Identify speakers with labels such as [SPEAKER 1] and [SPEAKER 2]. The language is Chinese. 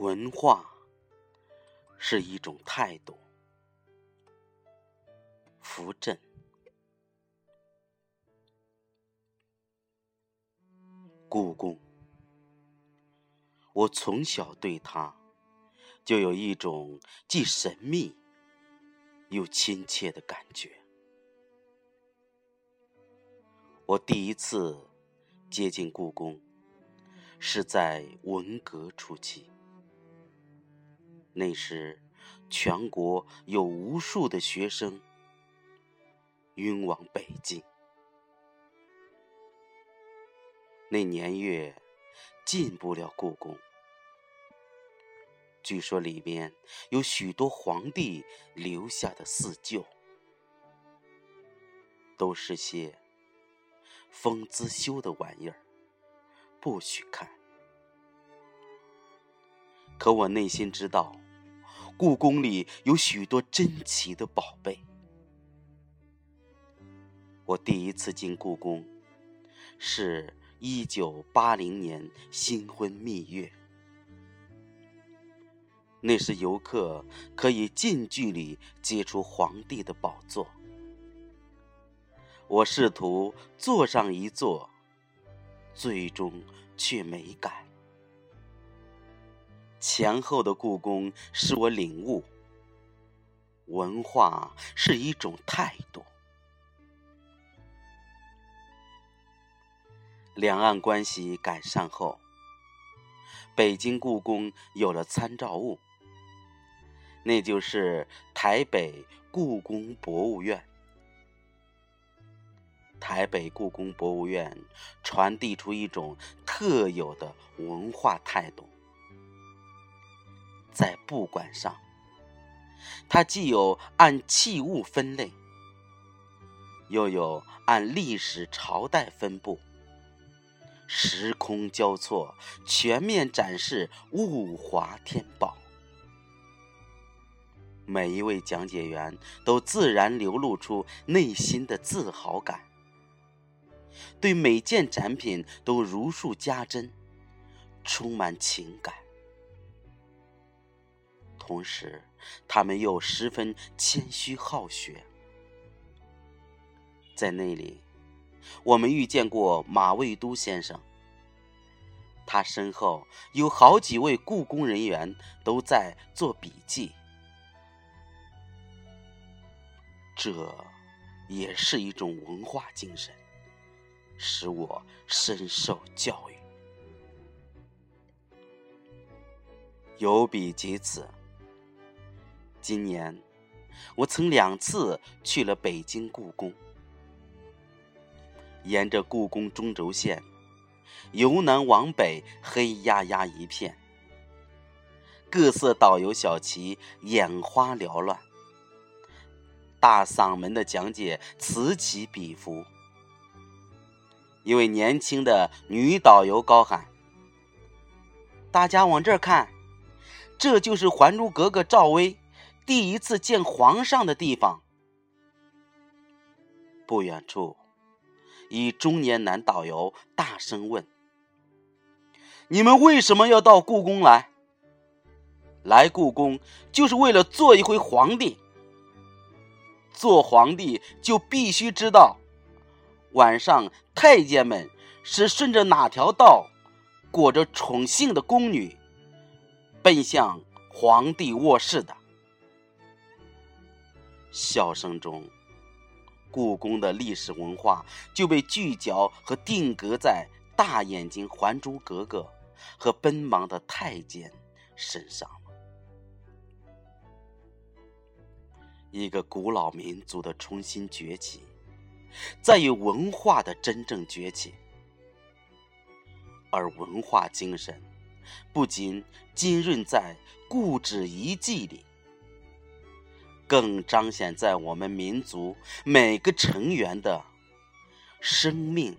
[SPEAKER 1] 文化是一种态度。扶正，故宫，我从小对它就有一种既神秘又亲切的感觉。我第一次接近故宫，是在文革初期。那时，全国有无数的学生晕往北京。那年月进不了故宫，据说里面有许多皇帝留下的四旧，都是些封资修的玩意儿，不许看。可我内心知道，故宫里有许多珍奇的宝贝。我第一次进故宫，是一九八零年新婚蜜月，那时游客可以近距离接触皇帝的宝座。我试图坐上一座，最终却没敢。前后的故宫使我领悟，文化是一种态度。两岸关系改善后，北京故宫有了参照物，那就是台北故宫博物院。台北故宫博物院传递出一种特有的文化态度。在布馆上，它既有按器物分类，又有按历史朝代分布，时空交错，全面展示物华天宝。每一位讲解员都自然流露出内心的自豪感，对每件展品都如数家珍，充满情感。同时，他们又十分谦虚好学。在那里，我们遇见过马未都先生，他身后有好几位故宫人员都在做笔记。这也是一种文化精神，使我深受教育。有笔及此。今年，我曾两次去了北京故宫。沿着故宫中轴线，由南往北，黑压压一片，各色导游小旗眼花缭乱，大嗓门的讲解此起彼伏。一位年轻的女导游高喊：“大家往这儿看，这就是《还珠格格》赵薇。”第一次见皇上的地方。不远处，一中年男导游大声问：“你们为什么要到故宫来？来故宫就是为了做一回皇帝。做皇帝就必须知道，晚上太监们是顺着哪条道，裹着宠幸的宫女，奔向皇帝卧室的。”笑声中，故宫的历史文化就被聚焦和定格在大眼睛《还珠格格》和奔忙的太监身上了。一个古老民族的重新崛起，在于文化的真正崛起，而文化精神不仅浸润在故纸遗迹里。更彰显在我们民族每个成员的生命。